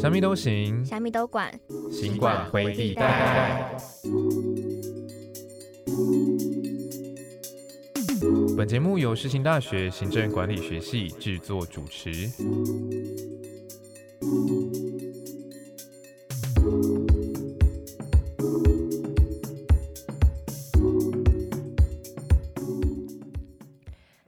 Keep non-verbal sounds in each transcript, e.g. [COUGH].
虾米都行，虾米都管，行管回地带。本节目由世新大学行政管理学系制作主持。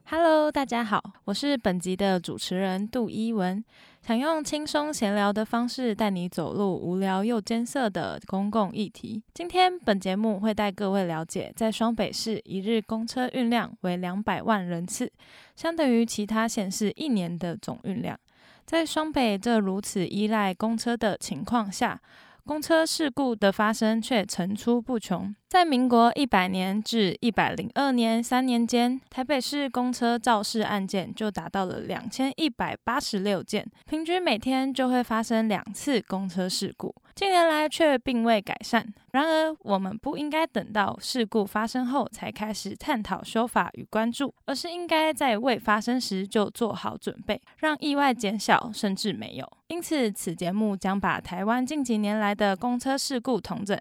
Hello，大家好，我是本集的主持人杜一文，想用轻松闲聊的方式带你走入无聊又艰涩的公共议题。今天本节目会带各位了解，在双北市一日公车运量为两百万人次，相等于其他县市一年的总运量。在双北这如此依赖公车的情况下，公车事故的发生却层出不穷。在民国一百年至一百零二年三年间，台北市公车肇事案件就达到了两千一百八十六件，平均每天就会发生两次公车事故。近年来却并未改善。然而，我们不应该等到事故发生后才开始探讨修法与关注，而是应该在未发生时就做好准备，让意外减小甚至没有。因此，此节目将把台湾近几年来的公车事故统整，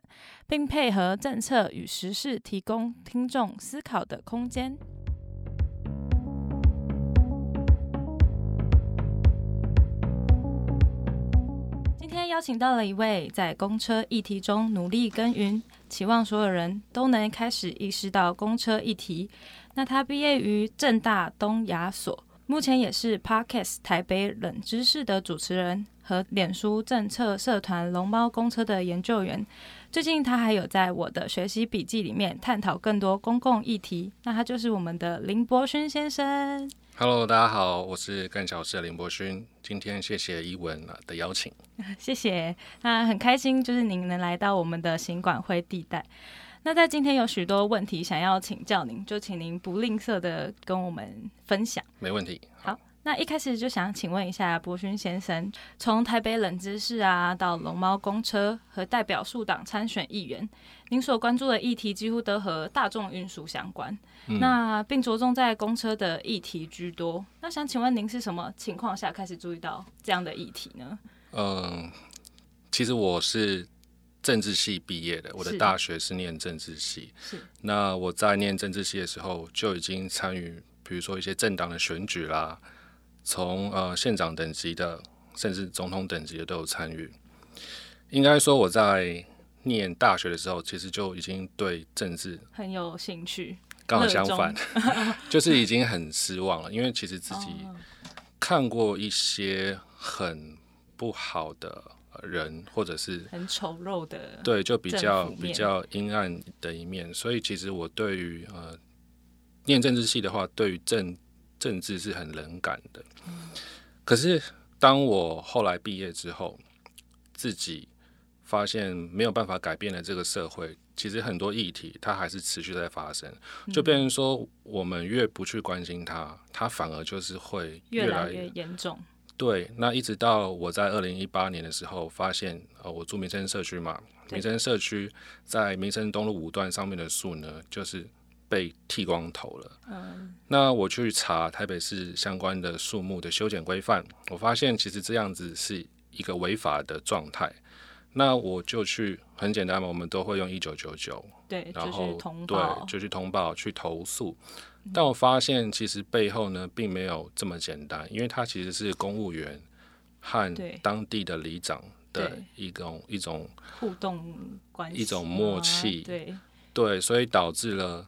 并配合政策与时事，提供听众思考的空间。今天邀请到了一位在公车议题中努力耕耘，期望所有人都能开始意识到公车议题。那他毕业于正大东亚所，目前也是 Parkes 台北冷知识的主持人和脸书政策社团龙猫公车的研究员。最近他还有在我的学习笔记里面探讨更多公共议题。那他就是我们的林伯勋先生。Hello，大家好，我是干小事的林伯勋。今天谢谢伊文的邀请。[LAUGHS] 谢谢，那很开心，就是您能来到我们的行管会地带。那在今天有许多问题想要请教您，就请您不吝啬的跟我们分享。没问题。好，那一开始就想请问一下博勋先生，从台北冷知识啊，到龙猫公车和代表数党参选议员，您所关注的议题几乎都和大众运输相关。嗯那并着重在公车的议题居多。那想请问您是什么情况下开始注意到这样的议题呢？嗯，其实我是政治系毕业的，我的大学是念政治系。是那我在念政治系的时候，就已经参与，比如说一些政党的选举啦，从呃县长等级的，甚至总统等级的都有参与。应该说我在念大学的时候，其实就已经对政治很有兴趣。刚好相反，[LAUGHS] 就是已经很失望了，因为其实自己哦看过一些很不好的人，或者是很丑陋的，对就比较比较阴暗的一面，所以其实我对于呃念政治系的话，对于政政治是很冷感的。可是当我后来毕业之后，自己发现没有办法改变了这个社会，其实很多议题它还是持续在发生，嗯就变成说我们越不去关心它，它反而就是会越来越严重。对，那一直到我在二零一八年的时候，发现呃，我住民生社区嘛，民生社区在民生东路五段上面的树呢，就是被剃光头了。嗯，那我去查台北市相关的树木的修剪规范，我发现其实这样子是一个违法的状态。那我就去很简单嘛，我们都会用一九九九，对，然后对，就去通报去投诉。但我发现其实背后呢，并没有这么简单，因为它其实是公务员和当地的里长的一种一种互动关系，一种默契。对，对，所以导致了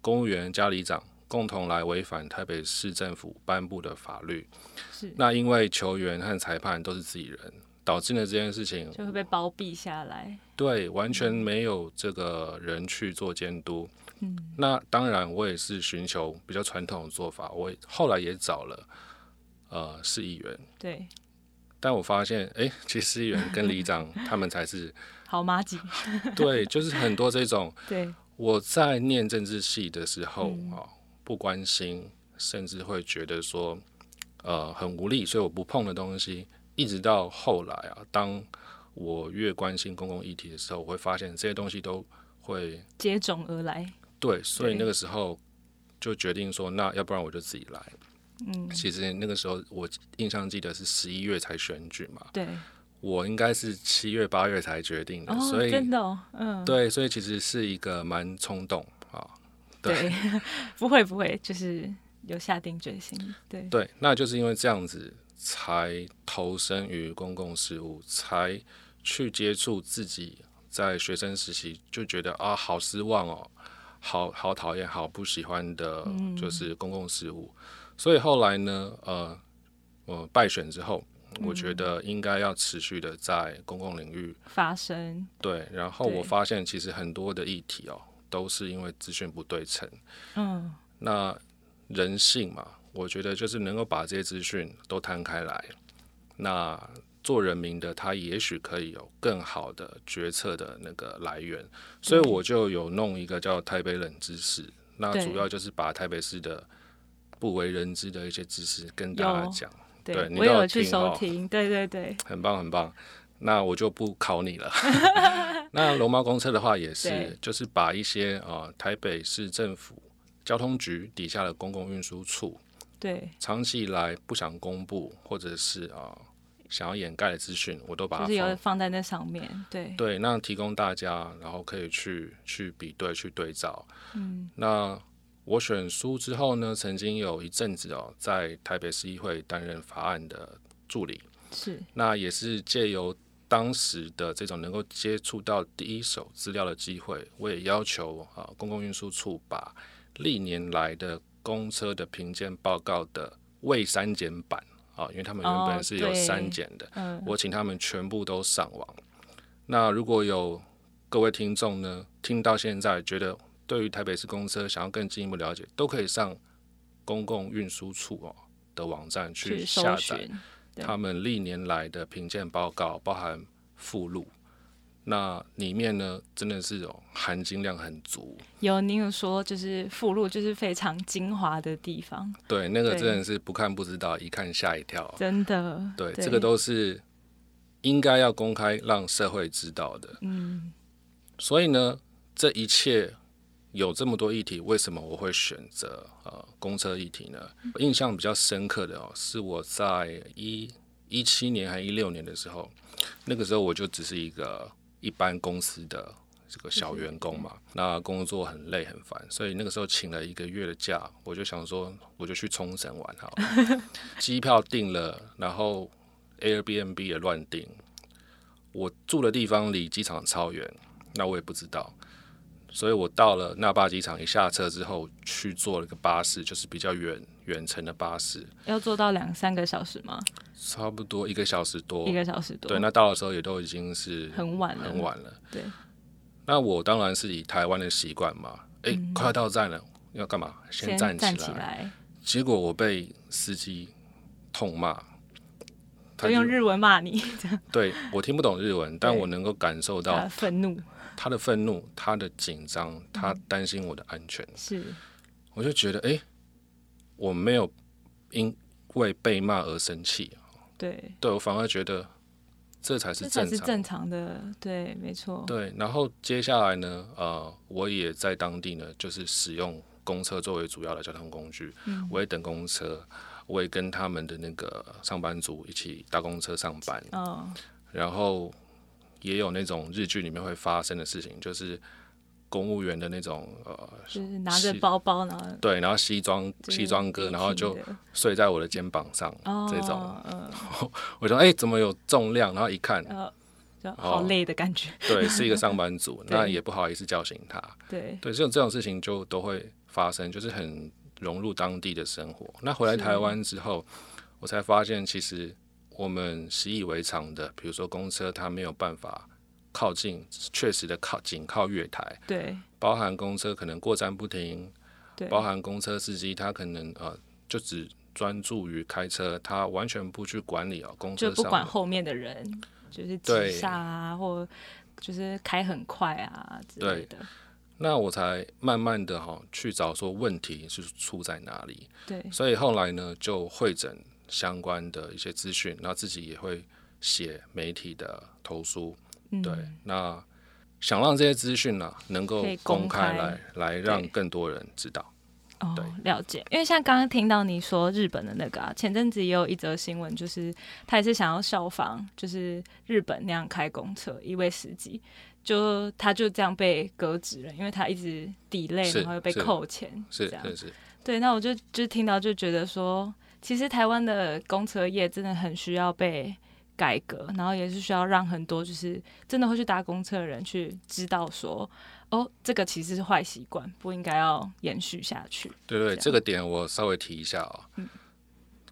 公务员加里长共同来违反台北市政府颁布的法律。是那因为球员和裁判都是自己人，导致了这件事情就会被包庇下来。对完全没有这个人去做监督。嗯，那当然，我也是寻求比较传统的做法。我后来也找了呃市议员，对，但我发现，哎、其实市议员跟里长他们才是 [LAUGHS] 好妈吉，[LAUGHS] 对，就是很多这种 [LAUGHS] 对，我在念政治系的时候嗯啊、不关心，甚至会觉得说呃很无力，所以我不碰的东西，一直到后来啊，当我越关心公共议题的时候，我会发现这些东西都会接踵而来。对，所以那个时候就决定说，那要不然我就自己来。嗯，其实那个时候我印象记得是十一月才选举嘛，对，我应该是七月八月才决定的，哦，所以真的哦，嗯，对，所以其实是一个蛮冲动啊。对，[LAUGHS] 不会不会，就是有下定决心，对，对，那就是因为这样子才投身于公共事务，才去接触自己在学生时期就觉得啊，好失望哦，好好讨厌，好不喜欢的，就是公共事务。所以后来呢，呃，我败选之后，我觉得应该要持续的在公共领域发生，对。然后我发现其实很多的议题哦，都是因为资讯不对称。嗯，那人性嘛，我觉得就是能够把这些资讯都摊开来，那做人民的他也许可以有更好的决策的那个来源，所以我就有弄一个叫台北冷知识，那主要就是把台北市的不为人知的一些知识跟大家讲，对我有去收听，对对对，[LAUGHS] 很棒很棒。那我就不考你了。[LAUGHS] 那龙猫公车的话也是，就是把一些呃台北市政府交通局底下的公共运输处，对，长期以来不想公布或者是啊、呃想要掩盖的资讯，我都把它就是放在那上面，对，对，那提供大家，然后可以去去比对、去对照。嗯，那我选书之后呢，曾经有一阵子哦，在台北市议会担任法案的助理，是，那也是借由当时的这种能够接触到第一手资料的机会，我也要求啊、公共运输处把历年来的公车的评鉴报告的未删减版啊，因为他们原哦本是有删减的，嗯，我请他们全部都上网。那如果有各位听众呢，听到现在觉得对于台北市公车想要更进一步了解，都可以上公共运输处哦的网站去下载他们历年来的评鉴报告，包含附录。那里面呢，真的是有，含金量很足。有您有说就是附录就是非常精华的地方，对，那个真的是不看不知道，一看吓一跳。真的，对，这个都是应该要公开让社会知道的。嗯，所以呢，这一切有这么多议题，为什么我会选择呃公车议题呢？印象比较深刻的哦，是我在一一七年还一六年的时候，那个时候我就只是一个一般公司的这个小员工嘛，那工作很累很烦，所以那个时候请了一个月的假，我就想说，我就去冲绳玩好了，[LAUGHS] 机票订了，然后 Airbnb 也乱订，我住的地方离机场超远，那我也不知道，所以我到了那霸机场一下车之后，去坐了个巴士，就是比较远远程的巴士，要坐到两三个小时吗？差不多一个小时多。一。个小时多，对，那到的时候也都已经是很晚了，很，晚了。对，那我当然是以台湾的习惯嘛，诶，快要到站了，要干嘛？嗯先站站起来。结果我被司机痛骂，他用日文骂你，对我听不懂日文，但我能够感受到愤怒他的愤怒，他的紧张，嗯他担心我的安全。是，我就觉得，诶，我没有因为被骂而生气，对，对我反而觉得这才是这才正常。是正常的，对，没错，对，然后接下来呢，呃，我也在当地呢，就是使用公车作为主要的交通工具，嗯。我也等公车，我也跟他们的那个上班族一起搭公车上班，嗯，然后也有那种日剧里面会发生的事情，就是公务员的那种呃，就是拿着包包，然后对，然后西装西装哥，然后就睡在我的肩膀上，哦，这种，嗯，[LAUGHS] 我说哎、怎么有重量？然后一看，呃，就好累的感觉，对，是一个 [LAUGHS] 上班族，那也不好意思叫醒他。对，对，这种这种事情就都会发生，就是很融入当地的生活。那回来台湾之后，我才发现，其实我们习以为常的，比如说公车，它没有办法靠近，确实的靠紧靠月台，对，包含公车可能过站不停，对，包含公车司机他可能呃就只专注于开车，他完全不去管理哦公车就不管后面的人，就是对急刹啊，或就是开很快啊之类的，那我才慢慢的哈、去找说问题是出在哪里。对，所以后来呢，就会诊相关的一些资讯，然后自己也会写媒体的投诉。嗯对，那想让这些资讯呢能够公公开开来来让更多人知道。哦对，了解。因为像刚刚听到你说日本的那个啊，前阵子也有一则新闻，就是他也是想要效仿，就是日本那样开公车，一位司机就他就这样被革职了，因为他一直 delay，是然后又被扣钱，是这样。是是，对，那我就就听到就觉得说，其实台湾的公车业真的很需要被改革，然后也是需要让很多就是真的会去搭公车的人去知道说，哦，这个其实是坏习惯，不应该要延续下去。对对，这个点我稍微提一下啊、嗯。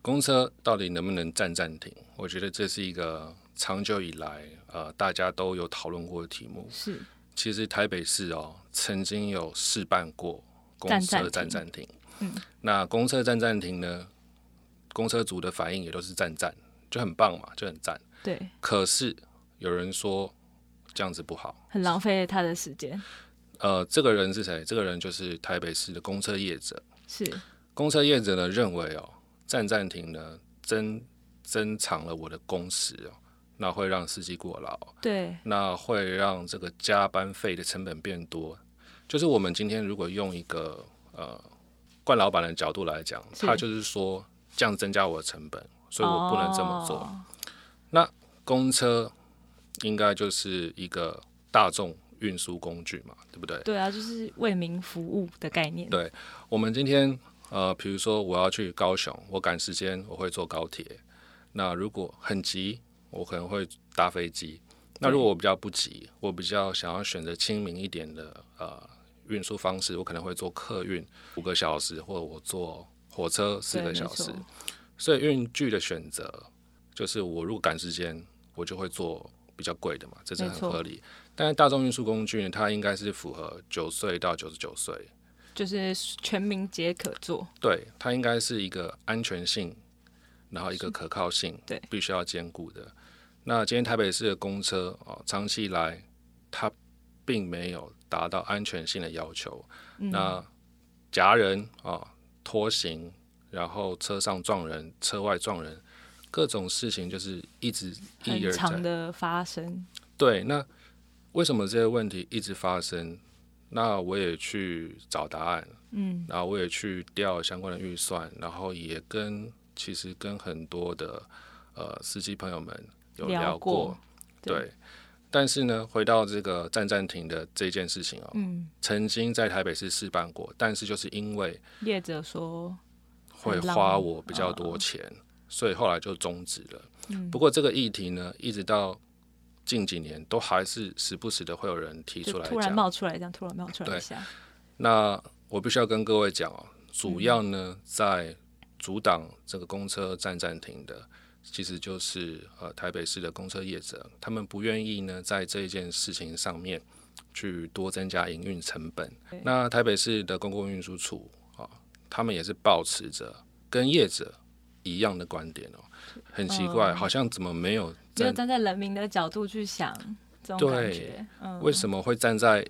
公车到底能不能站暂停？我觉得这是一个长久以来呃大家都有讨论过的题目。是，其实台北市哦曾经有试办过公车站停。暂停，嗯，那公车站暂停呢，公车组的反应也都是赞赞，就很棒嘛，就很赞。对，可是有人说这样子不好，很浪费他的时间。呃，这个人是谁？这个人就是台北市的公车业者。是，公车业者呢认为哦，站暂停呢增增长了我的工时哦，那会让司机过劳，对，那会让这个加班费的成本变多。就是我们今天如果用一个呃冠老板的角度来讲，他就是说这样增加我的成本，所以我不能这么做。那公车应该就是一个大众运输工具嘛，对不对？对啊，就是为民服务的概念。对我们今天呃，比如说我要去高雄，我赶时间，我会坐高铁。那如果很急，我可能会搭飞机。那如果我比较不急，我比较想要选择亲民一点的呃运输方式，我可能会坐客运五个小时，或者我坐火车四个小时。所以运具的选择，就是我如果赶时间，我就会坐比较贵的嘛，这是很合理。但是大众运输工具呢，它应该是符合九岁到九十九岁，就是全民皆可做。对，它应该是一个安全性，然后一个可靠性，对必须要兼顾的。那今天台北市的公车哦，长期以来它并没有达到安全性的要求。嗯那夹人啊、拖行，然后车上撞人，车外撞人，各种事情就是一直一很而再。长的发生，对，那为什么这些问题一直发生？那我也去找答案，嗯，然后我也去调相关的预算，然后也跟其实跟很多的呃司机朋友们有聊聊过，对对。但是呢，回到这个站站停的这件事情哦，嗯，曾经在台北市试办过，但是就是因为业者说，会花我比较哦多钱，所以后来就终止了。嗯。不过这个议题呢，一直到近几年都还是时不时的会有人提出来突然。冒出来，这样突然冒出来对一下，那我必须要跟各位讲哦，主要呢、嗯在阻挡这个公车站站停的，其实就是呃台北市的公车业者，他们不愿意呢在这一件事情上面去多增加营运成本。那台北市的公共运输处啊，他们也是保持着跟业者一样的观点哦，很奇怪，嗯好像怎么没有站没有站在人民的角度去想这种感对觉，嗯，为什么会站在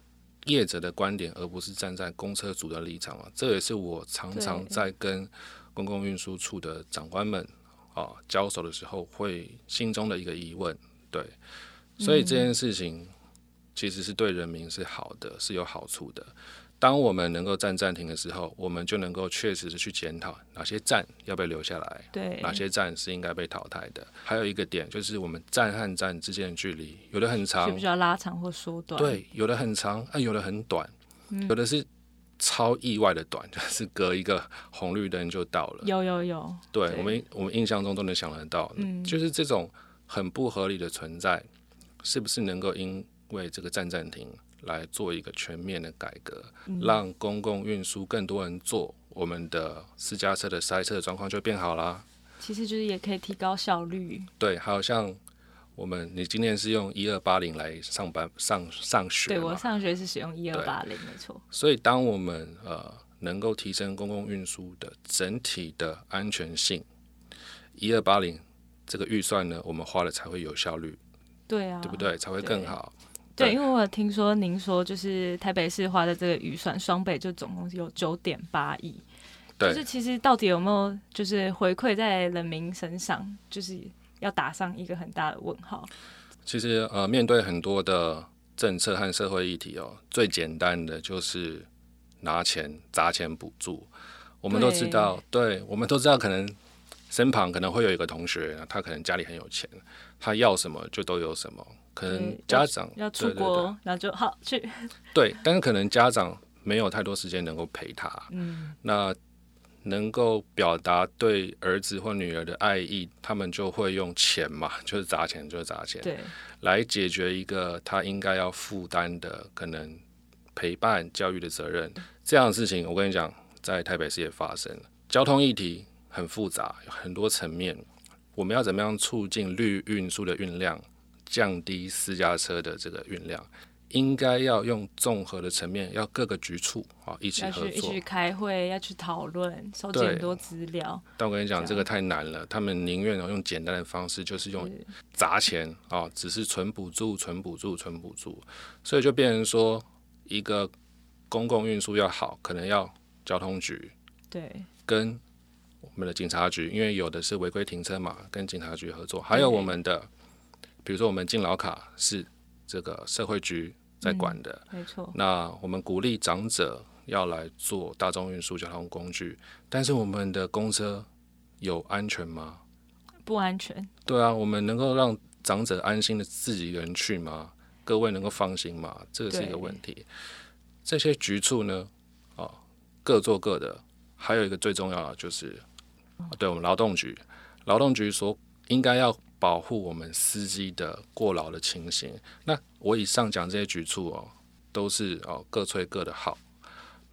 业者的观点，而不是站在公车主的立场啊？这也是我常常在跟公共运输处的长官们啊交手的时候，会心中的一个疑问。对，所以这件事情其实是对人民是好的，是有好处的。当我们能够站暂停的时候，我们就能够确实是去检讨哪些站要被留下来，对哪些站是应该被淘汰的。还有一个点就是，我们站和站之间的距离有的很长需不，需要拉长或缩短？，对，有的很长，啊，有的很短，有的是超意外的短，[LAUGHS] 就是隔一个红绿灯就到了。有有有，对对。我们我们印象中都能想得到，嗯。就是这种很不合理的存在，是不是能够因为这个站暂停来做一个全面的改革，嗯。让公共运输更多人坐，我们的私家车的塞车的状况就变好啦。其实就是也可以提高效率，对，还有像我们，你今天是用一二八零来上班上上学对我上学是使用一二对八零，没错，所以，当我们呃能够提升公共运输的整体的安全性，一二八零这个预算呢，我们花了才会有效率，对啊，对不？对？才会更好。对，对因为我有听说您说，就是台北市花的这个预算，双北就总共有九点八亿，对，就是其实到底有没有就是回馈在人民身上，就是要打上一个很大的问号。其实呃，面对很多的政策和社会议题哦，最简单的就是拿钱砸钱补助。我们都知道，对，我们都知道，可能身旁可能会有一个同学，他可能家里很有钱，他要什么就都有什么。可能家长要出国，那就好去。对，但是可能家长没有太多时间能够陪他。嗯，那能够表达对儿子或女儿的爱意，他们就会用钱嘛，就是砸钱，就是砸钱，对，来解决一个他应该要负担的可能陪伴教育的责任。这样的事情，我跟你讲，在台北市也发生了。交通议题很复杂，有很多层面，我们要怎么样促进绿运输的运量？降低私家车的这个运量，应该要用综合的层面，要各个局处啊一起合作，一起开会，要去讨论，收集很多资料。但我跟你讲，这个太难了，他们宁愿用简单的方式，就是用砸钱啊，只是纯补助、纯补助、纯补助，所以就变成说，一个公共运输要好，可能要交通局对。跟我们的警察局，因为有的是违规停车嘛，跟警察局合作，还有我们的。比如说，我们敬老卡是这个社会局在管的，没错。那我们鼓励长者要来做大众运输交通工具，但是我们的公车有安全吗？不安全。对啊，我们能够让长者安心的自己一个人去吗？各位能够放心吗？这个是一个问题。这些局处呢，啊，各做各的。还有一个最重要的就是，对我们劳动局，劳动局所应该要。保护我们司机的过劳的情形。那我以上讲这些举措哦，都是哦各吹各的好，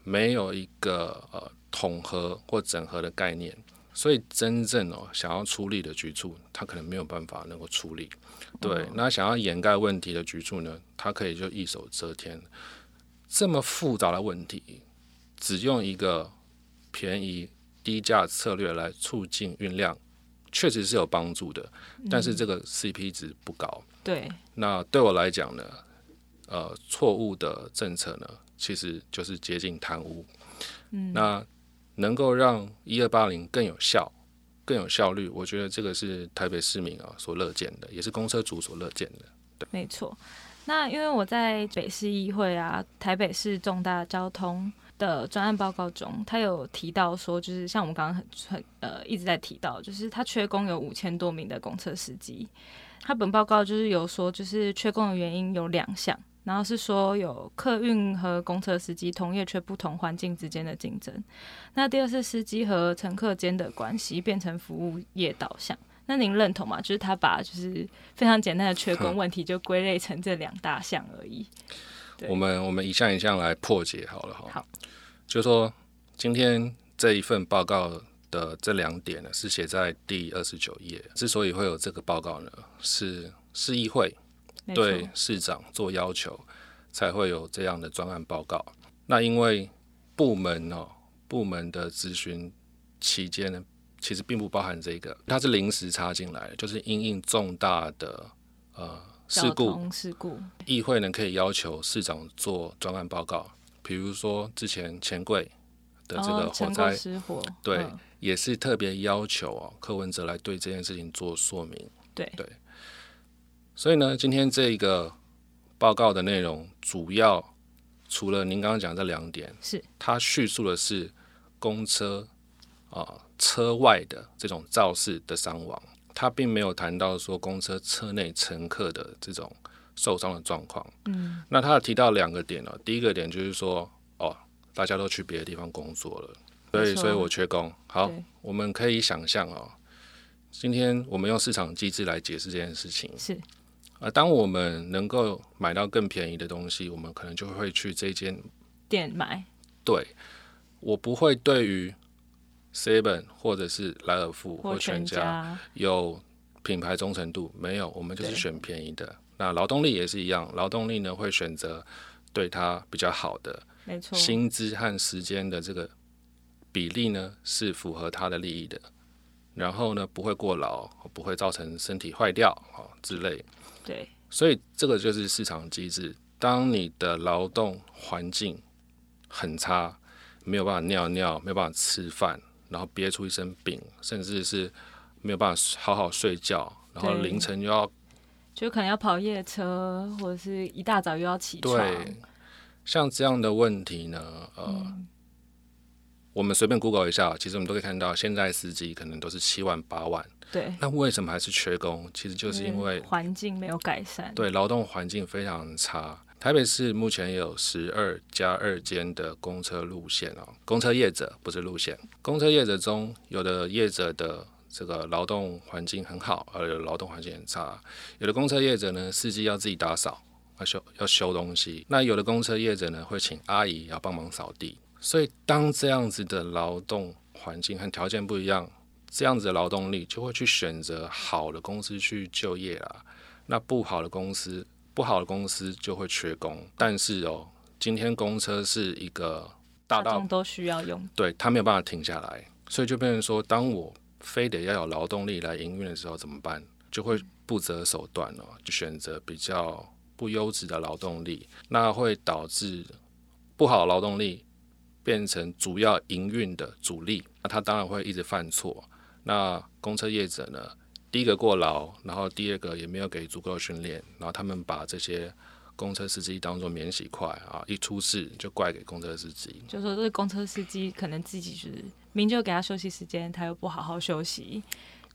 没有一个呃统合或整合的概念。所以真正哦想要出力的举措，他可能没有办法能够出力。对，那想要掩盖问题的举措呢，他可以就一手遮天。这么复杂的问题，只用一个便宜低价策略来促进运量。确实是有帮助的，但是这个 CP 值不高。对，那对我来讲呢，呃，错误的政策呢，其实就是接近贪污。嗯，那能够让一二八零更有效、更有效率，我觉得这个是台北市民啊所乐见的，也是公车族所乐见的。对，没错。那因为我在北市议会啊，台北市重大交通。的专案报告中，他有提到说，就是像我们刚刚很很呃一直在提到，就是他缺工有五千多名的公车司机。他本报告就是有说，就是缺工的原因有两项，然后是说有客运和公车司机同业却不同环境之间的竞争。那第二是司机和乘客间的关系变成服务业导向。那您认同吗？就是他把就是非常简单的缺工问题就归类成这两大项而已。我们我们一项一项来破解好了哈。好，就说今天这一份报告的这两点呢，是写在第二十九页。之所以会有这个报告呢，是市议会对市长做要求，才会有这样的专案报告。那因为部门哦，部门的咨询期间呢，其实并不包含这个，它是临时插进来，就是因应重大的呃。事故，事故，议会呢可以要求市长做专案报告，比如说之前钱柜的这个火灾失火，对，也是特别要求哦柯文哲来对这件事情做说明，对。对。所以呢，今天这一个报告的内容主要除了您刚刚讲这两点，是。它叙述的是公车啊车外的这种肇事的伤亡。他并没有谈到说公车车内乘客的这种受伤的状况。嗯，那他提到两个点哦，第一个点就是说，哦，大家都去别的地方工作了，所以，所以我缺工。好，我们可以想象哦，今天我们用市场机制来解释这件事情。是，啊，当我们能够买到更便宜的东西，我们可能就会去这间店买。对，我不会对于。Seven 或者是莱尔富或全家有品牌忠诚度没有？我们就是选便宜的。那劳动力也是一样，劳动力呢会选择对他比较好的，没错，薪资和时间的这个比例呢是符合他的利益的。然后呢不会过劳，不会造成身体坏掉啊之类。对，所以这个就是市场机制。当你的劳动环境很差，没有办法尿尿，没有办法吃饭。然后憋出一身病，甚至是没有办法好好睡觉，然后凌晨又要，就可能要跑夜车，或者是一大早又要起床。对，像这样的问题呢，呃，嗯我们随便 Google 一下，其实我们都可以看到，现在司机可能都是七万八万，对，那为什么还是缺工？其实就是因为环境没有改善。对劳动环境非常差。台北市目前有十二加二间的公车路线哦，公车业者不是路线。公车业者中，有的业者的这个劳动环境很好，而有劳动环境很差。有的公车业者呢，司机要自己打扫，要修要修东西。那有的公车业者呢，会请阿姨要帮忙扫地。所以，当这样子的劳动环境和条件不一样，这样子的劳动力就会去选择好的公司去就业啦。那不好的公司，不好的公司就会缺工。但是哦，今天公车是一个大到都需要用。对它没有办法停下来，所以就变成说，当我非得要有劳动力来营运的时候怎么办？就会不择手段哦，就选择比较不优质的劳动力，那会导致不好的劳动力变成主要营运的主力，那他当然会一直犯错。那公车业者呢，第一个过劳，然后第二个也没有给足够的训练，然后他们把这些公车司机当做免洗块啊，一出事就怪给公车司机。就说这个公车司机可能自己就是明就给他休息时间，他又不好好休息，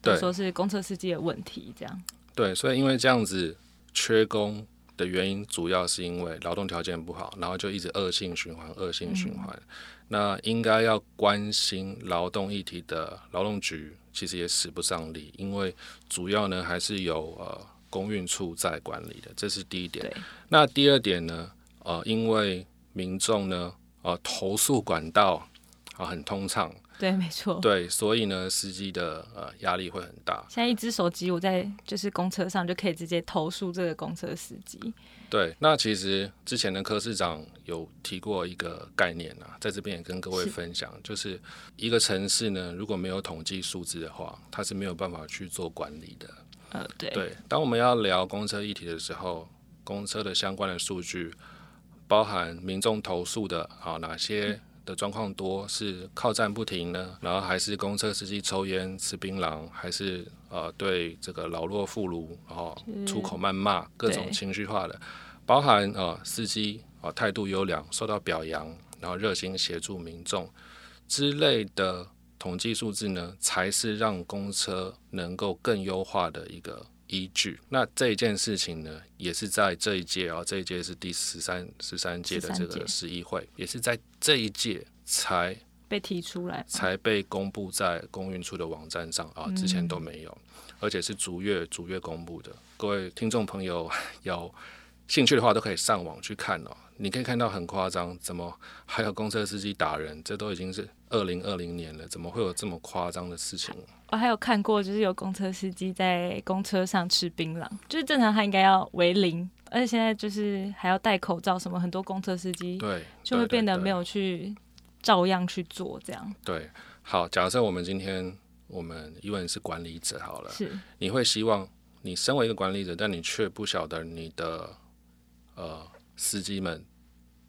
就说是公车司机的问题，这样。对，所以因为这样子缺工的原因，主要是因为劳动条件不好，然后就一直恶性循环，恶性循环。那应该要关心劳动议题的劳动局，其实也使不上力，因为主要呢还是有呃公运处在管理的，这是第一点。那第二点呢，呃，因为民众呢，呃，投诉管道啊很通畅，对，没错。对，所以呢，司机的呃压力会很大。现在一只手机，我在就是公车上就可以直接投诉这个公车司机。对，那其实之前的柯市长有提过一个概念啊，在这边也跟各位分享，就是一个城市呢，如果没有统计数字的话，它是没有办法去做管理的。呃，对，对，当我们要聊公车议题的时候，公车的相关的数据，包含民众投诉的啊哪些的状况多，是靠站不停呢？然后还是公车司机抽烟吃槟榔，还是呃对这个老弱妇孺然后出口谩骂，各种情绪化的，包含呃司机啊态度优良，受到表扬，然后热心协助民众之类的统计数字呢，才是让公车能够更优化的一个依据。那这一件事情呢，也是在这一届啊，这一届是第十三十三届的这个十一会，也是在这一届才被提出来。才被公布在公运处的网站上啊，之前都没有，而且是逐月逐月公布的。各位听众朋友有兴趣的话，都可以上网去看哦。你可以看到很夸张，怎么还有公车司机打人？这都已经是二零二零年了，怎么会有这么夸张的事情？我还有看过，就是有公车司机在公车上吃槟榔，就是正常他应该要为零，而且现在就是还要戴口罩，什么很多公车司机对，就会变得没有去照样去做，这样对。好，假设我们今天我们因为你是管理者好了，是你会希望你身为一个管理者，但你却不晓得你的呃司机们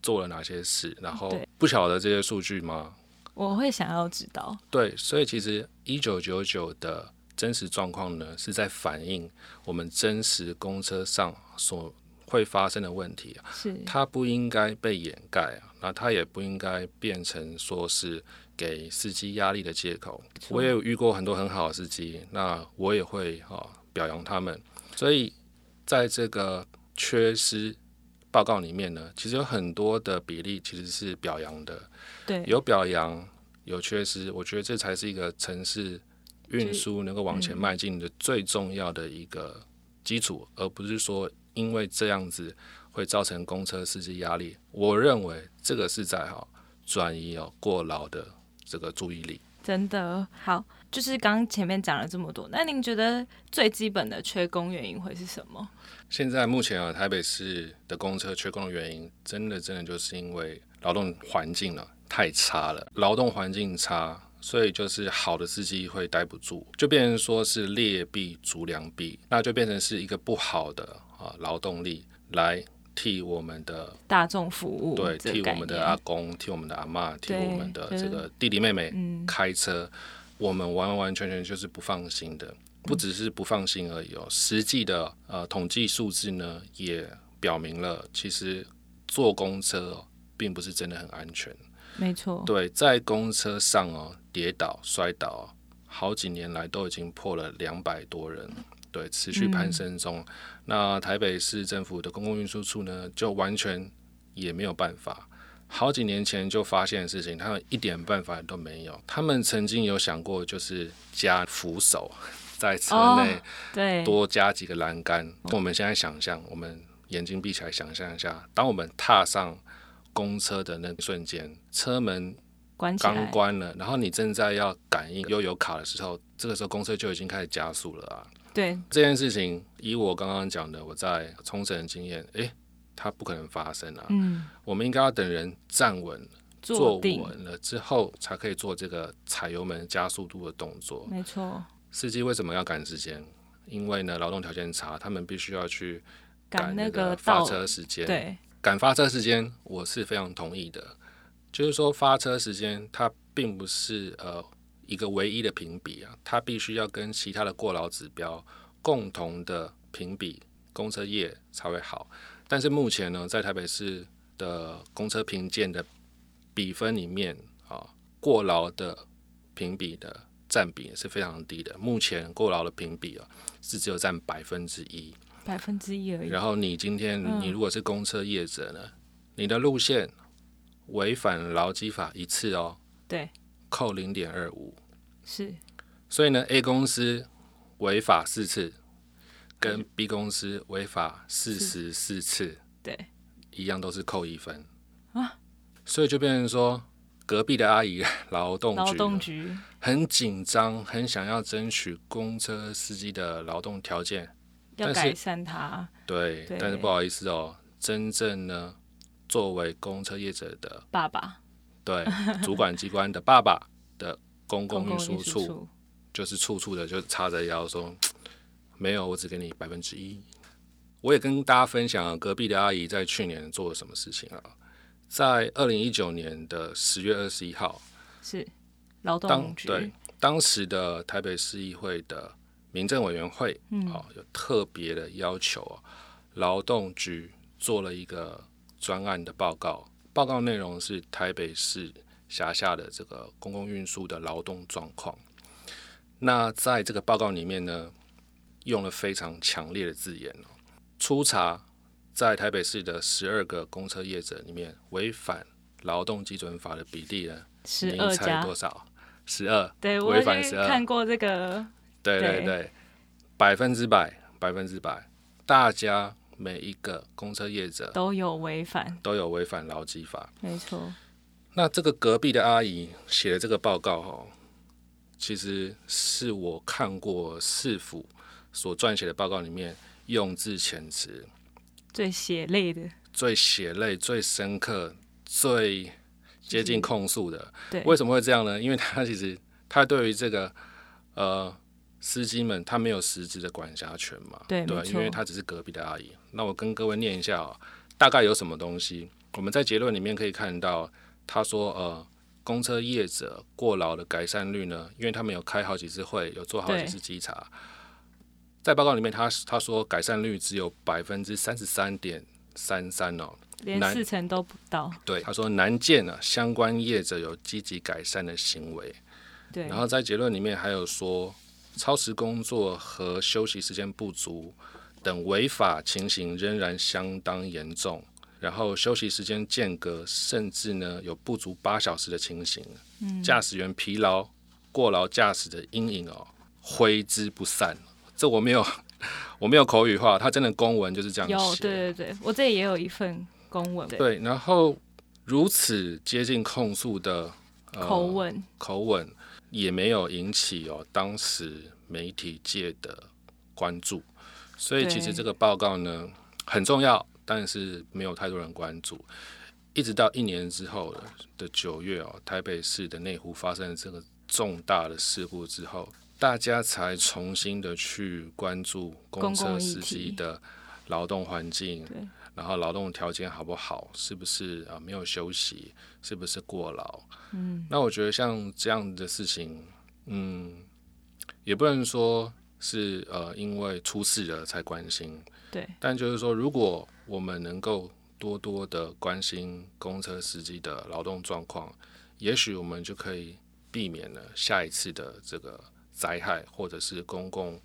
做了哪些事，然后不晓得这些数据吗？我会想要知道，对，所以其实一九九九的真实状况呢，是在反映我们真实公车上所会发生的问题啊，是它不应该被掩盖啊，那它也不应该变成说是给司机压力的借口。我也有遇过很多很好的司机，那我也会啊表扬他们。所以在这个缺失报告里面呢，其实有很多的比例其实是表扬的，对，有表扬，有缺失，我觉得这才是一个城市运输能够往前迈进的最重要的一个基础，而不是说因为这样子会造成公车司机压力。我认为这个是在哈转移哦过劳的这个注意力。真的好。就是刚刚前面讲了这么多，那您觉得最基本的缺工原因会是什么？现在目前啊，台北市的公车缺工的原因，真的真的就是因为劳动环境了、太差了，劳动环境差，所以就是好的司机会待不住，就变成说是劣币逐良币，那就变成是一个不好的啊劳动力来替我们的大众服务对替我们的阿公、替我们的阿妈、替我们的这个弟弟妹妹嗯开车，我们完完全全就是不放心的，不只是不放心而已哦。实际的呃统计数字呢，也表明了，其实坐公车并不是真的很安全。没错，对，在公车上哦，跌倒摔倒，好几年来都已经破了两百多人，对，持续攀升中。那台北市政府的公共运输处呢，就完全也没有办法。好几年前就发现的事情，他们一点办法都没有。他们曾经有想过，就是加扶手 [LAUGHS] 在车内，对，多加几个栏杆。我们现在想象，我们眼睛闭起来想象一下，当我们踏上公车的那一瞬间，车门关刚关了，然后你正在要感应悠游卡的时候，这个时候公车就已经开始加速了啊。对，这件事情，以我刚刚讲的我在冲绳的经验，诶，它不可能发生啊。嗯，我们应该要等人站稳、坐稳了之后，才可以做这个踩油门加速度的动作。没错，司机为什么要赶时间？因为呢，劳动条件差，他们必须要去赶那个发，车时间。对，赶发车时间，我是非常同意的。就是说，发车时间它并不是呃一个唯一的评比啊，它必须要跟其他的过劳指标共同的评比，公车业才会好。但是目前呢，在台北市的公车评鉴的比分里面啊，过劳的评比的占比也是非常低的。目前过劳的评比啊，是只有占百分之一。百分之一而已。然后你今天嗯你如果是公车业者呢，你的路线违反劳基法一次哦，对，扣零点二五。是，所以呢，A 公司违法四次，跟 B 公司违法四十四次，对，一样都是扣一分。啊。所以就变成说，隔壁的阿姨劳动劳局动局，很紧张，很想要争取公车司机的劳动条件。要改善它，对，对。但是不好意思哦，真正呢，作为公车业者的爸爸，对主管机关的爸爸的公共运输处，运输处，就是处处的就叉着腰说，没有，我只给你百分之一。我也跟大家分享隔壁的阿姨在去年做了什么事情啊？在二零一九年的十月二十一号，是劳动局，对当时的台北市议会的民政委员会，嗯哦，有特别的要求啊，劳动局做了一个专案的报告，报告内容是台北市辖下的这个公共运输的劳动状况。那在这个报告里面呢，用了非常强烈的字眼哦，初查在台北市的十二个公车业者里面，违反劳动基准法的比例呢，十二家多，少？十二，对违反十二。看过这个，对对对。对，百分之百，百分之百，大家每一个公车业者都有违反，都有违反劳基法。没错，那这个隔壁的阿姨写的这个报告哦，其实是我看过市府所撰写的报告里面用字遣词最血泪的，最血泪、最深刻、最接近控诉的。对，为什么会这样呢？因为他其实他对于这个呃司机们，他没有实质的管辖权嘛，对吧，对因为他只是隔壁的阿姨。那我跟各位念一下哦，大概有什么东西？我们在结论里面可以看到，他说呃，公车业者过劳的改善率呢，因为他们有开好几次会，有做好几次稽查。在报告里面他，他说改善率只有百分之三十三点三三哦，连难四成都不到，对，他说难见啊，相关业者有积极改善的行为。对，然后在结论里面还有说，超时工作和休息时间不足等违法情形仍然相当严重，然后休息时间间隔甚至呢有不足八小时的情形，嗯驾驶员疲劳、过劳驾驶的阴影哦挥之不散。这我没有，我没有口语化，他真的公文就是这样写。有，对对对，我这里也有一份公文，对，对，然后如此接近控诉的、呃、口吻，口吻也没有引起哦当时媒体界的关注，所以其实这个报告呢很重要，但是没有太多人关注。一直到一年之后的的九月哦，台北市的内湖发生了这个重大的事故之后，大家才重新的去关注公车司机的劳动环境，对。然后劳动条件好不好，是不是啊没有休息，是不是过劳？嗯，那我觉得像这样的事情，嗯，也不能说是呃因为出事了才关心，对，但就是说，如果我们能够多多的关心公车司机的劳动状况，也许我们就可以避免了下一次的这个灾害，或者是公共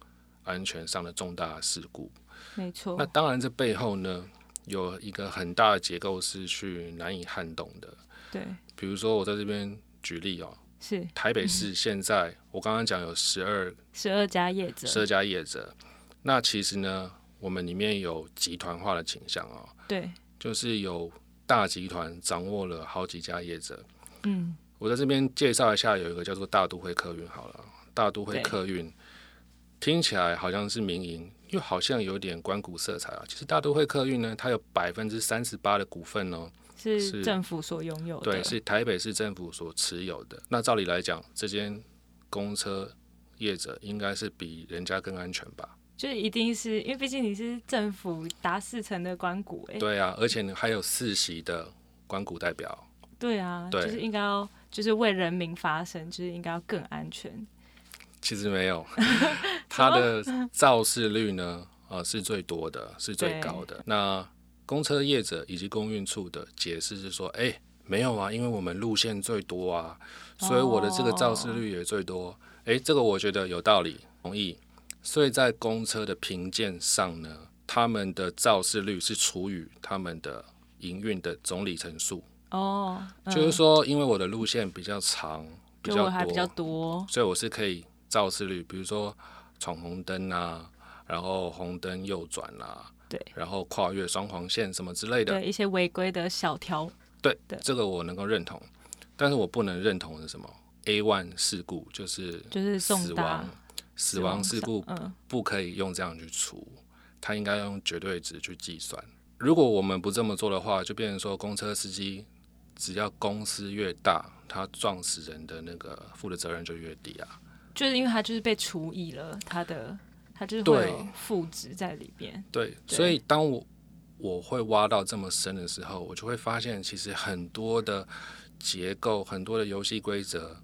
安全上的重大事故。没错。那当然，这背后呢，有一个很大的结构是去难以撼动的。对，比如说我在这边举例哦，是台北市现在我刚刚讲有十二十二家业者，十二家业者，那其实呢，我们里面有集团化的倾向哦，对，就是有大集团掌握了好几家业者。嗯，我在这边介绍一下，有一个叫做大都会客运好了，大都会客运听起来好像是民营，又好像有点关股色彩啊。其实大都会客运呢，它有百分之三十八的股份哦，是是政府所拥有的，对，是台北市政府所持有的。那照理来讲，这间公车业者应该是比人家更安全吧？就是一定是因为毕竟你是政府达四成的关股，哎，对啊，而且你还有四席的关股代表。对啊，对就是应该要就是为人民发声，就是应该要更安全。其实没有，[LAUGHS] 它的肇事率呢，呃，是最多的，是最高的。那公车业者以及公运处的解释是说，哎、没有啊，因为我们路线最多啊，所以我的这个肇事率也最多。哎、这个我觉得有道理，同意。所以在公车的评鉴上呢，他们的肇事率是除以他们的营运的总里程数，哦，嗯。就是说，因为我的路线比较长，比较比较多，所以我是可以肇事率，比如说闯红灯啊，然后红灯右转啊，对，然后跨越双黄线什么之类的，对一些违规的小条，对，对。这个我能够认同，但是我不能认同的是什么？A one 事故就是就是死亡，死亡事故嗯，不可以用这样去除，它应该用绝对值去计算。如果我们不这么做的话，就变成说公车司机只要公司越大，他撞死人的那个负的责任就越低啊。就是因为它就是被除以了它的，它就是有负值在里边，对，对。所以当我我会挖到这么深的时候，我就会发现，其实很多的结构、很多的游戏规则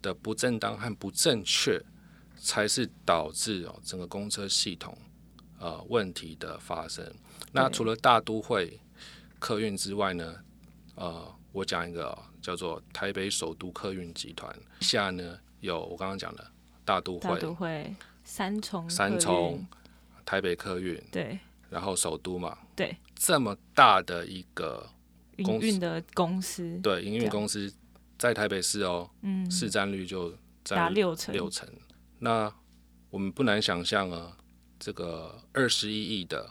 的不正当和不正确，才是导致哦整个公车系统呃问题的发生。那除了大都会客运之外呢，呃，我讲一个、哦、叫做台北首都客运集团。下呢有我刚刚讲的大都大会、都会三重三重、台北客运，对然后首都嘛，对这么大的一个营运的公司，对营运公司，在台北市哦，嗯，市占率就达占六成，六成。那我们不难想象啊，这个二十一亿的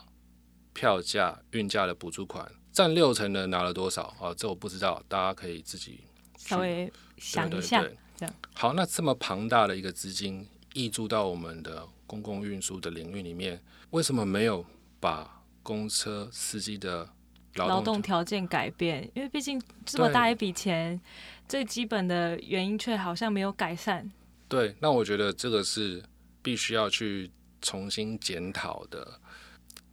票价运价的补助款，占六成的拿了多少啊？这我不知道，大家可以自己稍微想对对一下，对这样。好，那这么庞大的一个资金溢注到我们的公共运输的领域里面，为什么没有把公车司机的劳劳动条件改变，因为毕竟这么大一笔钱，最基本的原因却好像没有改善。对，那我觉得这个是必须要去重新检讨的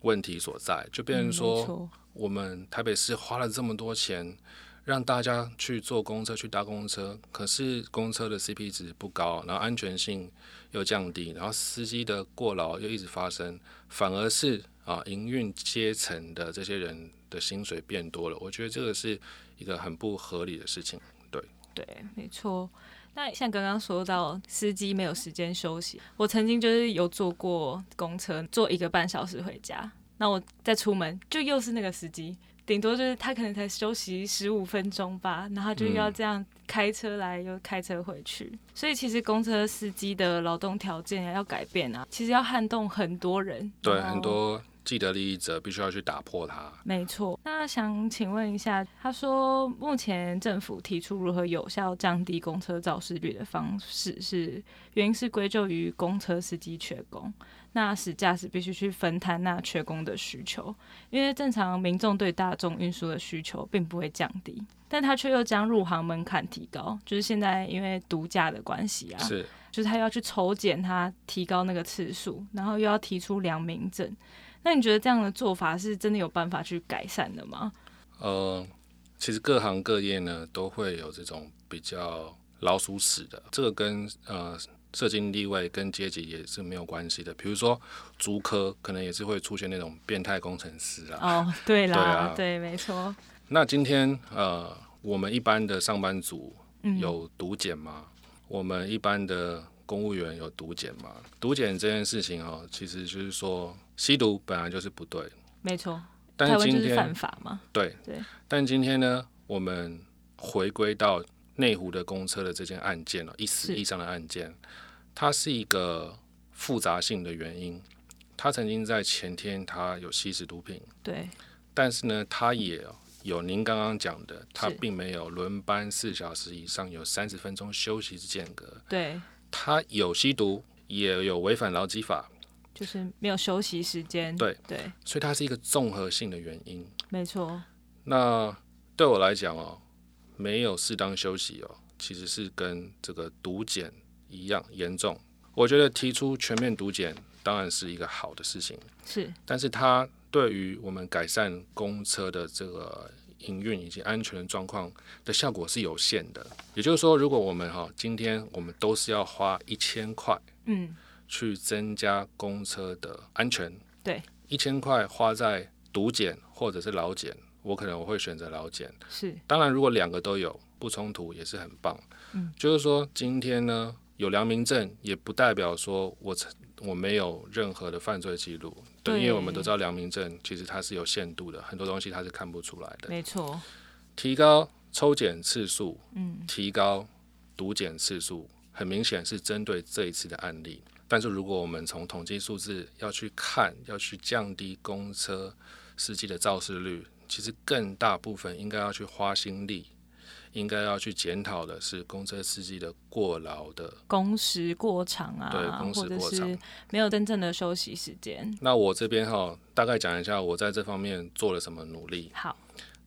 问题所在，就变成说，错。我们台北市花了这么多钱，让大家去坐公车、去搭公车，可是公车的 CP 值不高，然后安全性又降低，然后司机的过劳又一直发生，反而是啊营运阶层的这些人的薪水变多了，我觉得这个是一个很不合理的事情。对，对没错。那像刚刚说到司机没有时间休息，我曾经就是有坐过公车，坐一个半小时回家，那我再出门就又是那个司机，顶多就是他可能才休息十五分钟吧，然后就嗯要这样开车来又开车回去，所以其实公车司机的劳动条件要改变啊，其实要撼动很多人，对，很多既得利益者必须要去打破它。没错，那想请问一下，他说目前政府提出如何有效降低公车肇事率的方式是，原因是归咎于公车司机缺工，那使驾驶必须去分摊那缺工的需求，因为正常民众对大众运输的需求并不会降低，但他却又将入行门槛提高，就是现在因为独家的关系啊，是，就是他要去抽检他提高那个次数，然后又要提出良民证。那你觉得这样的做法是真的有办法去改善的吗？呃，其实各行各业呢都会有这种比较老鼠屎的，这个跟呃社经地位跟阶级也是没有关系的。比如说，足科可能也是会出现那种变态工程师啊。哦，对啦，对啊对，没错。那今天呃，我们一般的上班族嗯，有毒检吗？我们一般的公务员有毒检吗？毒检这件事情哦，其实就是说吸毒本来就是不对，没错。但是是今天犯法嘛。对对，但今天呢，我们回归到内湖的公车的这件案件哦，一死一伤的案件，它是一个复杂性的原因。他曾经在前天他有吸食毒品，对，但是呢，他也有您刚刚讲的，他并没有轮班四小时以上，有三十分钟休息之间隔。对，他有吸毒，也有违反劳基法，就是没有休息时间。对对，所以它是一个综合性的原因。没错。那对我来讲哦，没有适当休息哦，其实是跟这个毒检一样严重。我觉得提出全面毒检当然是一个好的事情，是，但是它对于我们改善公车的这个营运以及安全的状况的效果是有限的。也就是说，如果我们哈、今天我们都是要花一千块嗯，去增加公车的安全，对，一千块花在毒检或者是老检，我可能我会选择劳检。是，当然，如果两个都有不冲突，也是很棒。嗯，就是说今天呢有良民证，也不代表说我曾我没有任何的犯罪记录。对因为我们都知道良民证其实它是有限度的，很多东西它是看不出来的。没错。提高抽检次数，嗯，提高毒检次数，很明显是针对这一次的案例。但是如果我们从统计数字要去看，要去降低公车司机的肇事率，其实更大部分应该要去花心力，应该要去检讨的是公车司机的过劳的。工时过长啊，对工时过长没有真正的休息时间。那我这边哈，大概讲一下我在这方面做了什么努力。好，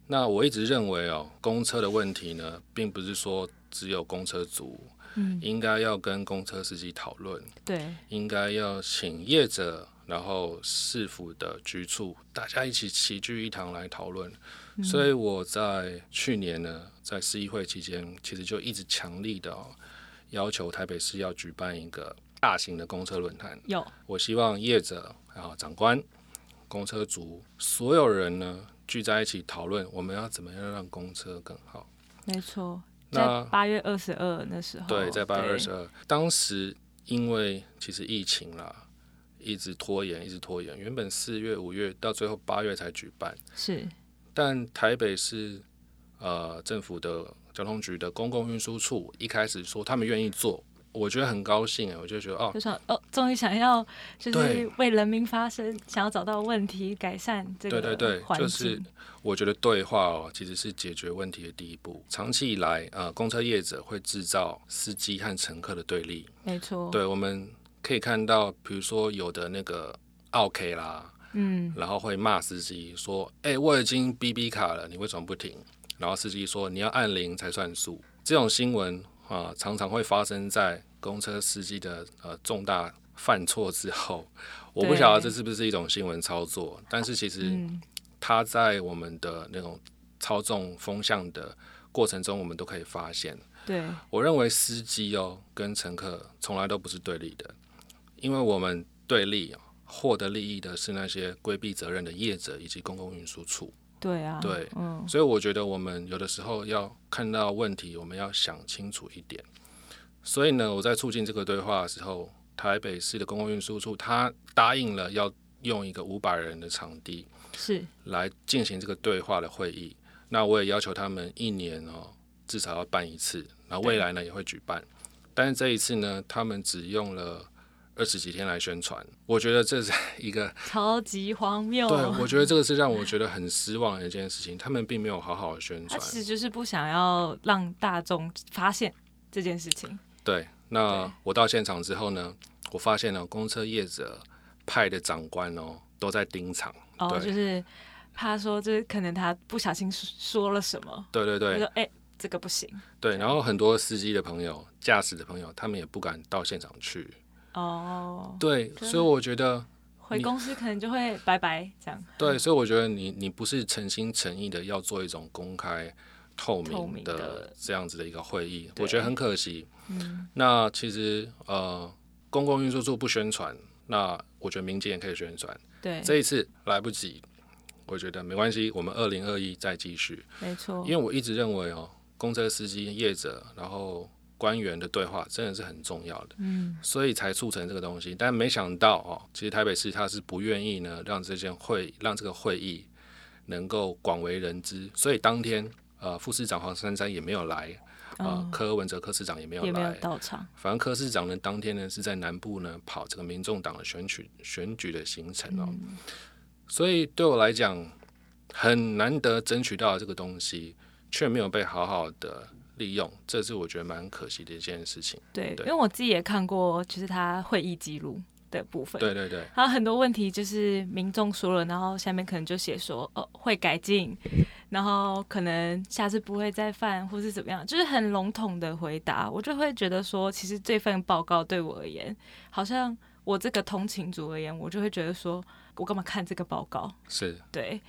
那我一直认为哦，公车的问题呢，并不是说只有公车族，嗯，应该要跟公车司机讨论。对，应该要请业者，然后市府的局处，大家一起齐聚一堂来讨论。所以我在去年呢，在市议会期间，其实就一直强力的、哦、要求台北市要举办一个大型的公车论坛。有，我希望业者、然后长官、公车族所有人呢聚在一起讨论，我们要怎么样让公车更好。没错。那在八月二十二那时候，对，在八月二十二，当时因为其实疫情啦，一直拖延，一直拖延。原本四月、五月到最后八月才举办，是，但台北市呃政府的交通局的公共运输处一开始说他们愿意做，我觉得很高兴哎，我就觉得哦。就，想哦，终于想要就是为人民发声，想要找到问题，改善这个对对对就是我觉得对话哦其实是解决问题的第一步。长期以来，呃，公车业者会制造司机和乘客的对立，没错，对，我们可以看到，比如说有的那个 OK 啦。嗯，然后会骂司机说：“哎、我已经 BB 卡了，你为什么不停？”然后司机说：“你要按铃才算数。”这种新闻啊，常常会发生在公车司机的呃重大犯错之后。我不晓得这是不是一种新闻操作，但是其实嗯，它在我们的那种操纵风向的过程中，我们都可以发现。对，我认为司机哦跟乘客从来都不是对立的，因为我们对立哦获得利益的是那些规避责任的业者以及公共运输处，对啊，对嗯，所以我觉得我们有的时候要看到问题，我们要想清楚一点。所以呢，我在促进这个对话的时候，台北市的公共运输处他答应了要用一个五百人的场地是，来进行这个对话的会议。那我也要求他们一年哦至少要办一次，那未来呢也会举办。但是这一次呢，他们只用了二十几天来宣传，我觉得这是 [LAUGHS] 一个超级荒谬，对我觉得这个是让我觉得很失望的一件事情。他们并没有好好的宣传。他其实就是不想要让大众发现这件事情，对，那我到现场之后呢，我发现了，公车业者派的长官哦都在盯场。哦，就是怕说，就是可能他不小心说说了什么，对对对就说哎、这个不行对，然后很多司机的朋友、驾驶的朋友，他们也不敢到现场去。哦，对，所以我觉得，回公司可能就会拜拜这样，对，所以我觉得你你不是诚心诚意的要做一种公开透透明的明的这样子的一个会议，我觉得很可惜。嗯，那其实呃，公共运输处不宣传，那我觉得民间也可以宣传。对，这一次来不及，我觉得没关系，我们二零二一再继续。没错因为，我一直认为哦，公车司机、业者，然后官员的对话真的是很重要的，嗯，所以才促成这个东西。但没想到哦，其实台北市他是不愿意呢让这件会让这个会议能够广为人知，所以当天呃副市长黄珊珊也没有来，呃嗯柯文哲柯市长也没有也没有来。到场，反正柯市长呢，当天呢是在南部呢跑这个民众党的选举选举的行程哦，嗯。所以对我来讲很难得争取到这个东西，却没有被好好的利用，这是我觉得蛮可惜的一件事情。对，对。因为我自己也看过，就是他会议记录的部分，对对对，还有很多问题就是民众说了，然后下面可能就写说，哦，会改进，然后可能下次不会再犯，或是怎么样，就是很笼统的回答，我就会觉得说，其实这份报告对我而言，好像我这个通勤族而言，我就会觉得说，我干嘛看这个报告？是。对，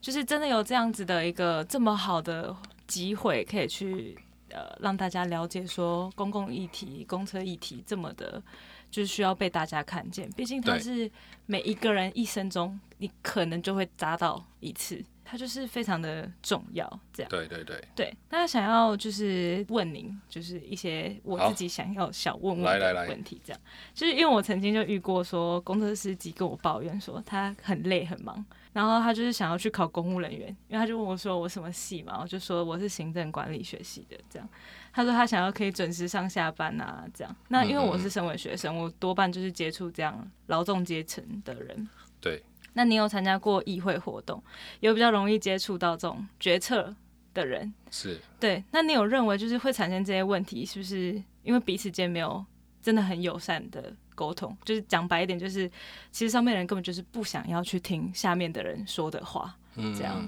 就是真的有这样子的一个这么好的机会，可以去呃让大家了解说公共议题、公车议题这么的，就是需要被大家看见。毕竟它是每一个人一生中你可能就会砸到一次，它就是非常的重要。这样对对对，对，那想要就是问您，就是一些我自己想要小问问的问题，这样就是因为我曾经就遇过说，公车司机跟我抱怨说他很累很忙，然后他就是想要去考公务人员，因为他就问我说我什么系嘛，我就说我是行政管理学系的，这样。他说他想要可以准时上下班啊，这样。那因为我是身为学生，我多半就是接触这样劳动阶层的人，对，那你有参加过议会活动，有比较容易接触到这种决策的人，是。对，那你有认为就是会产生这些问题，是不是因为彼此间没有真的很友善的沟通？就是讲白一点，就是其实上面的人根本就是不想要去听下面的人说的话，嗯这样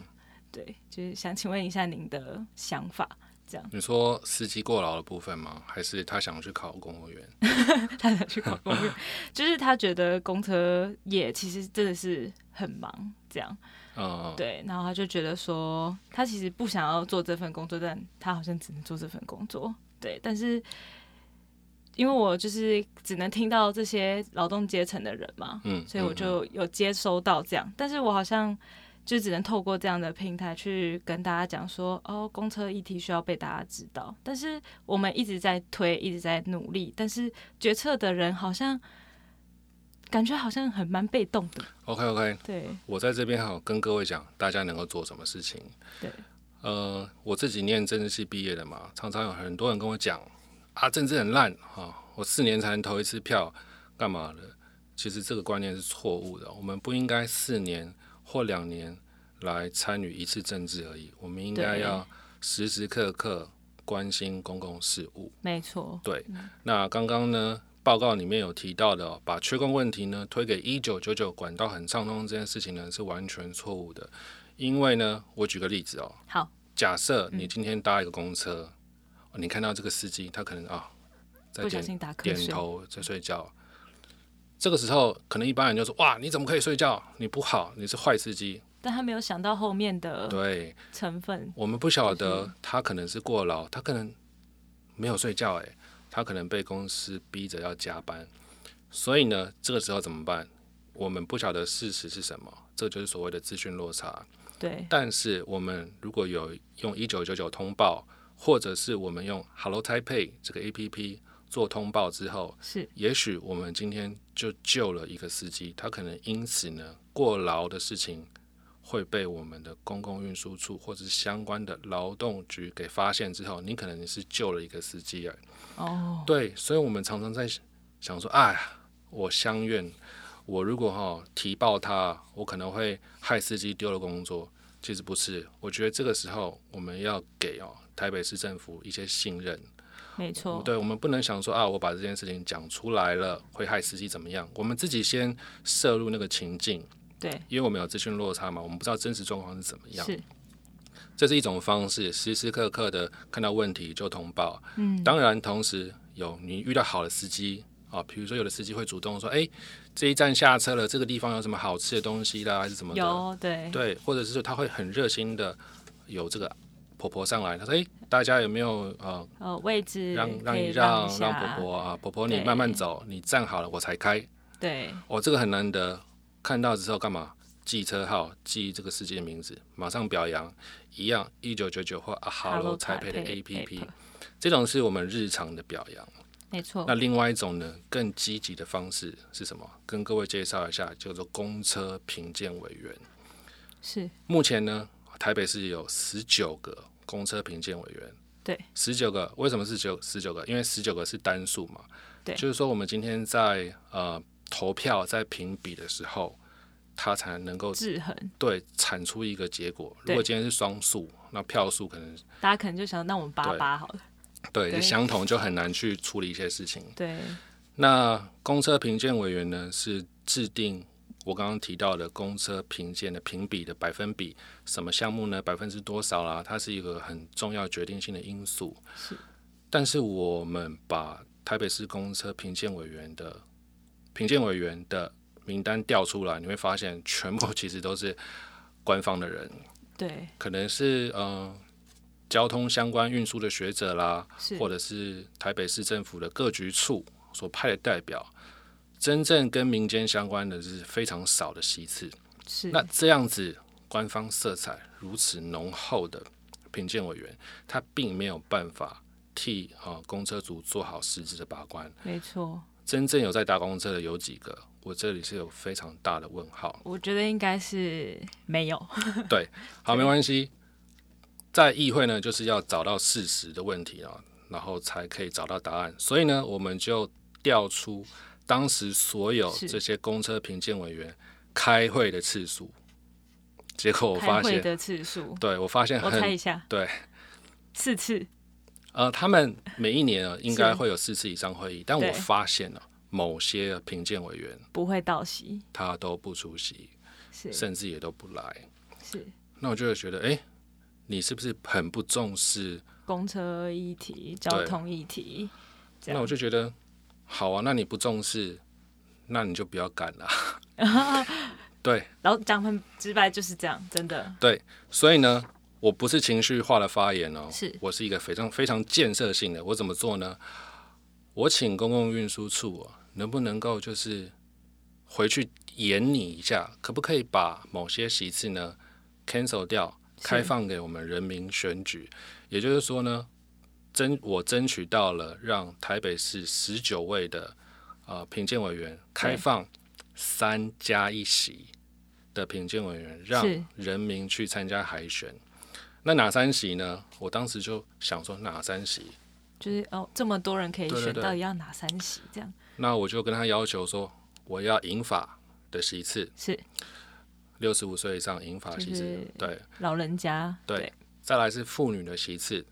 对，就是想请问一下您的想法，这样你说司机过劳的部分吗？还是他想去考公务员？[LAUGHS] 他想去考公务员，[LAUGHS] 就是他觉得公车业其实真的是很忙，这样嗯，对，然后他就觉得说，他其实不想要做这份工作，但他好像只能做这份工作。对，但是因为我就是只能听到这些劳动阶层的人嘛，嗯，所以我嗯就有接收到这样，但是我好像就只能透过这样的平台去跟大家讲说，哦，公车议题需要被大家知道，但是我们一直在推，一直在努力，但是决策的人好像感觉好像很蛮被动的，OK OK，对，我在这边好跟各位讲，大家能够做什么事情。对，呃，我自己念政治系毕业的嘛，常常有很多人跟我讲啊，政治很烂啊，我四年才能投一次票，干嘛的？其实这个观念是错误的，我们不应该四年或两年来参与一次政治而已，我们应该要时时刻刻关心公共事务。没错，对，那刚刚呢，报告里面有提到的、哦，把缺工问题呢推给一九九九管道很畅通这件事情呢，是完全错误的。因为呢，我举个例子哦，好，假设你今天搭一个公车，哦你看到这个司机，他可能啊在点点头在睡觉，这个时候可能一般人就说哇，你怎么可以睡觉？你不好，你是坏司机。但他没有想到后面的对，成分，我们不晓得他可能是过劳，他可能没有睡觉，诶，他可能被公司逼着要加班，所以呢，这个时候怎么办？我们不晓得事实是什么，这就是所谓的资讯落差。对，但是我们如果有用一九九九通报，或者是我们用 Hello Taipei 这个 A P P 做通报之后，是也许我们今天就救了一个司机，他可能因此呢过劳的事情会被我们的公共运输处或者是相关的劳动局给发现之后，你可能是救了一个司机啊。哦，对，所以我们常常在想说，哎，我相愿，我如果哈、提报他，我可能会害司机丢了工作。其实不是，我觉得这个时候我们要给哦台北市政府一些信任。没错，对，我们不能想说啊，我把这件事情讲出来了，会害司机怎么样？我们自己先摄入那个情境，对，因为我们有资讯落差嘛，我们不知道真实状况是怎么样。是，这是一种方式，时时刻刻的看到问题就通报。嗯，当然，同时有你遇到好的司机啊，比如说有的司机会主动说，哎、这一站下车了，这个地方有什么好吃的东西啦，还是什么的？有，对，对，或者是说他会很热心的有这个婆婆上来，他说：“哎、大家有没有呃呃，位置让让一让让婆婆啊，婆婆你慢慢走，你站好了我才开。对，哦，这个很难得，看到之后干嘛？记车号，记这个司机的名字，马上表扬，一样一九九九或啊 Hello 彩配的 APP，这种是我们日常的表扬。没错那，另外一种呢，更积极的方式是什么？跟各位介绍一下，叫做公车评鉴委员。是目前呢，台北市有十九个公车评鉴委员。对，十九个，为什么是九十九个？因为十九个是单数嘛。对就是说我们今天在呃投票在评比的时候，它才能够制衡，对产出一个结果。如果今天是双数，那票数可能大家可能就想，那我们八八好了，对对相同，就很难去处理一些事情。对，那公车评鉴委员呢，是制定我刚刚提到的公车评鉴的评比的百分比，什么项目呢？百分之多少啦？它是一个很重要决定性的因素。是。但是我们把台北市公车评鉴委员的评鉴委员的名单调出来，你会发现全部其实都是官方的人，对，可能是呃交通相关运输的学者啦，或者是台北市政府的各局处所派的代表，真正跟民间相关的是非常少的席次。是，那这样子官方色彩如此浓厚的评鉴委员，他并没有办法替啊、公车组做好实质的把关。没错，真正有在搭公车的有几个？我这里是有非常大的问号。我觉得应该是没有，对好，没关系。在议会呢，就是要找到事实的问题啊，然后才可以找到答案。所以呢，我们就调出当时所有是。这些公车评鉴委员开会的次数。结果我开发现，的次数，对我发现我猜很一下，对，四次，呃，他们每一年啊应该是。会有四次以上会议，但我对。发现了某些评鉴委员不会到席，他都不出席，是。甚至也都不来。是，那我就会觉得，哎、你是不是很不重视公车议题、交通议题，那我就觉得，好啊，那你不重视，那你就不要赶了。[LAUGHS] 对然后讲很直白就是这样，真的对，所以呢，我不是情绪化的发言哦，是我是一个非常非常建设性的。我怎么做呢？我请公共运输处、啊、能不能够就是回去研拟一下，可不可以把某些席次呢 cancel 掉，是开放给我们人民选举？也就是说呢，争我争取到了让台北市十九位的呃评鉴委员开放三加一席的评鉴委员，让人民去参加海选。那哪三席呢？我当时就想说哪三席，就是哦，这么多人可以选，到底要哪三席？这样那我就跟他要求说，我要银法的席次，是六十五岁以上银发席次，对。老人家，对。再来是妇女的席次，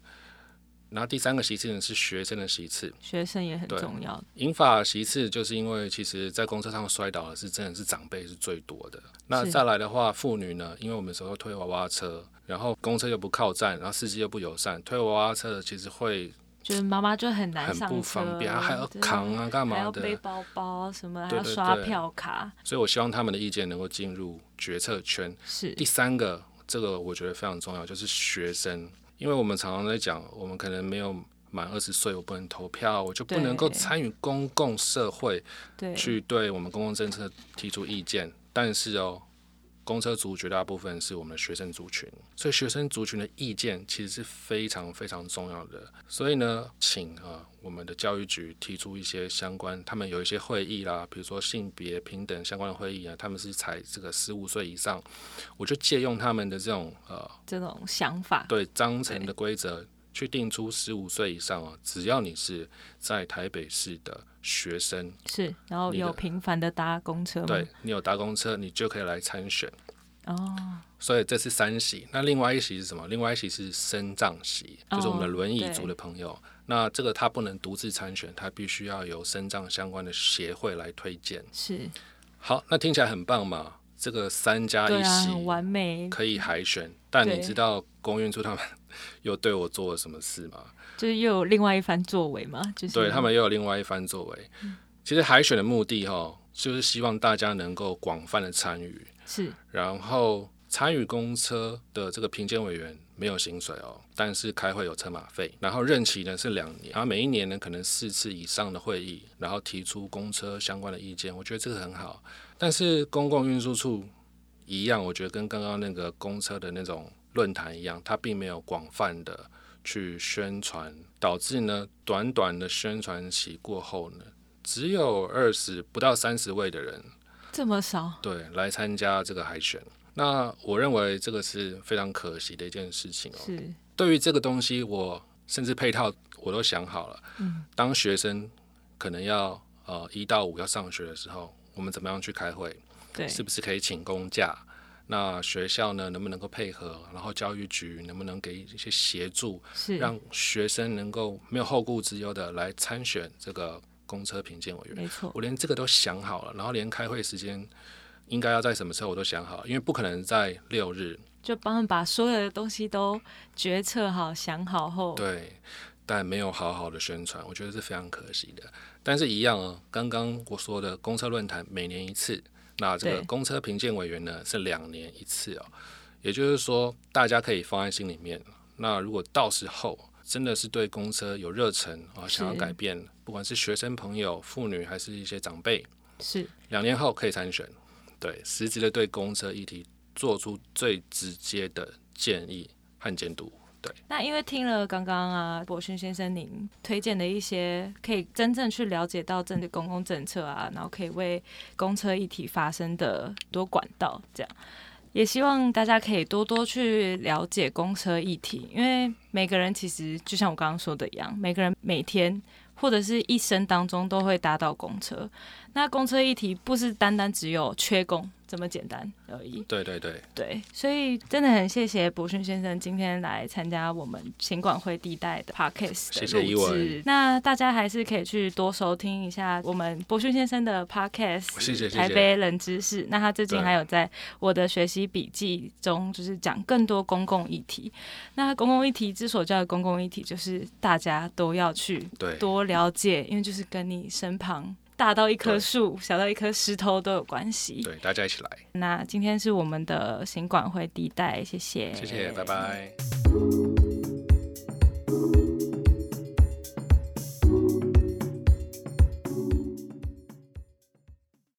然后第三个席次呢是学生的席次。学生也很重要，银发席次就是因为其实在公车上摔倒的是真的是长辈是最多的。那再来的话，妇女呢，因为我们有时候推娃娃车，然后公车又不靠站，然后司机又不友善，推娃娃车的其实会就是妈妈就很难很不上车方便，还要对扛啊干嘛的。还要背包包什么，还对对要刷对票卡，所以我希望他们的意见能够进入决策圈。是第三个，这个我觉得非常重要，就是学生，因为我们常常在讲，我们可能没有满二十岁，我不能投票，我就不能够对参与公共社会，对去对我们公共政策提出意见。但是哦，公车族绝大部分是我们的学生族群，所以学生族群的意见其实是非常非常重要的。所以呢，请啊我们的教育局提出一些相关，他们有一些会议啦，比如说性别平等相关的会议啊，他们是采这个十五岁以上，我就借用他们的这种呃这种想法，对章程的规则。去定出十五岁以上啊，只要你是在台北市的学生，是，然后有频繁的搭公车吗？对你有搭公车，你就可以来参选。哦，所以这是三席，那另外一席是什么？另外一席是身障席，就是我们的哦轮椅族的朋友。那这个他不能独自参选，他必须要由身障相关的协会来推荐。是，好，那听起来很棒嘛？这个三加一席很完美，可以海选，但你知道公运处他们 [LAUGHS] 又对我做了什么事吗？就是又有另外一番作为嘛，就是对他们又有另外一番作为。其实海选的目的哈，就是希望大家能够广泛的参与，是然后参与公车的这个评鉴委员，没有薪水哦，但是开会有车马费，然后任期呢是两年，然后每一年呢可能四次以上的会议，然后提出公车相关的意见，我觉得这个很好。但是公共运输处一样，我觉得跟刚刚那个公车的那种论坛一样，它并没有广泛的去宣传，导致呢短短的宣传期过后呢，只有二十不到三十位的人这么少，对来参加这个海选。那我认为这个是非常可惜的一件事情哦。是对于这个东西，我甚至配套我都想好了。嗯，当学生可能要呃一到五要上学的时候，我们怎么样去开会？对，是不是可以请公假？那学校呢，能不能够配合？然后教育局能不能给一些协助，是让学生能够没有后顾之忧的来参选这个公车评鉴委员？没错，我连这个都想好了，然后连开会时间应该要在什么时候我都想好，因为不可能在六日。就帮他们把所有的东西都决策好、想好后，对，但没有好好的宣传，我觉得是非常可惜的。但是，一样啊，刚刚我说的公车论坛每年一次，那这个公车评鉴委员呢是两年一次哦。也就是说，大家可以放在心里面。那如果到时候真的是对公车有热忱啊，想要改变，不管是学生朋友、妇女还是一些长辈，是两年后可以参选，对，实质的对公车议题做出最直接的建议和监督。那因为听了刚刚啊博勋先生您推荐的一些可以真正去了解到政治公共政策啊，然后可以为公车议题发生的多管道，这样也希望大家可以多多去了解公车议题，因为每个人其实就像我刚刚说的一样，每个人每天或者是一生当中都会搭到公车，那公车议题不是单单只有缺工这么简单而已。对对对，对，所以真的很谢谢博勋先生今天来参加我们勤管会地带的 podcast 的谢谢录制。那大家还是可以去多收听一下我们博勋先生的 podcast，谢谢台北冷知识。那他最近对还有在我的学习笔记中，就是讲更多公共议题。那公共议题之所叫公共议题，就是大家都要去多了解，因为就是跟你身旁。大到一棵树，小到一颗石头都有关系。对，大家一起来，那今天是我们的行管会地带，谢谢，谢谢，拜拜。